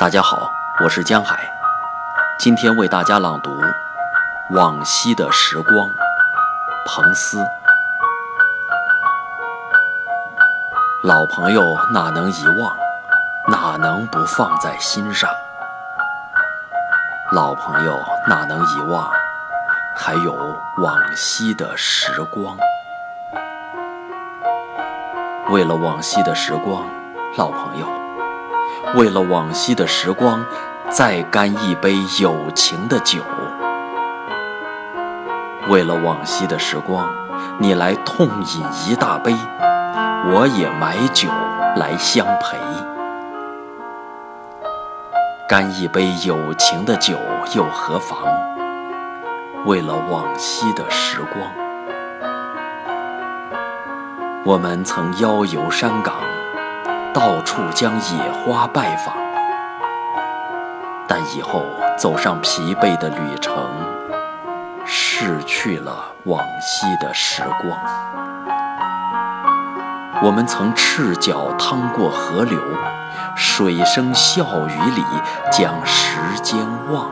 大家好，我是江海，今天为大家朗读《往昔的时光》，彭斯。老朋友哪能遗忘，哪能不放在心上？老朋友哪能遗忘，还有往昔的时光。为了往昔的时光，老朋友。为了往昔的时光，再干一杯友情的酒。为了往昔的时光，你来痛饮一大杯，我也买酒来相陪。干一杯友情的酒又何妨？为了往昔的时光，我们曾邀游山岗。到处将野花拜访，但以后走上疲惫的旅程，逝去了往昔的时光。我们曾赤脚趟过河流，水声笑语里将时间忘。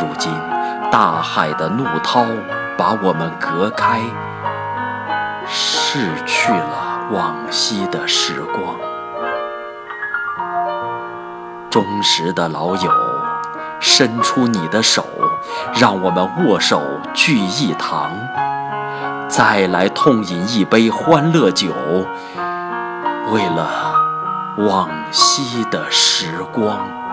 如今，大海的怒涛把我们隔开，逝去了。往昔的时光，忠实的老友，伸出你的手，让我们握手聚一堂，再来痛饮一杯欢乐酒，为了往昔的时光。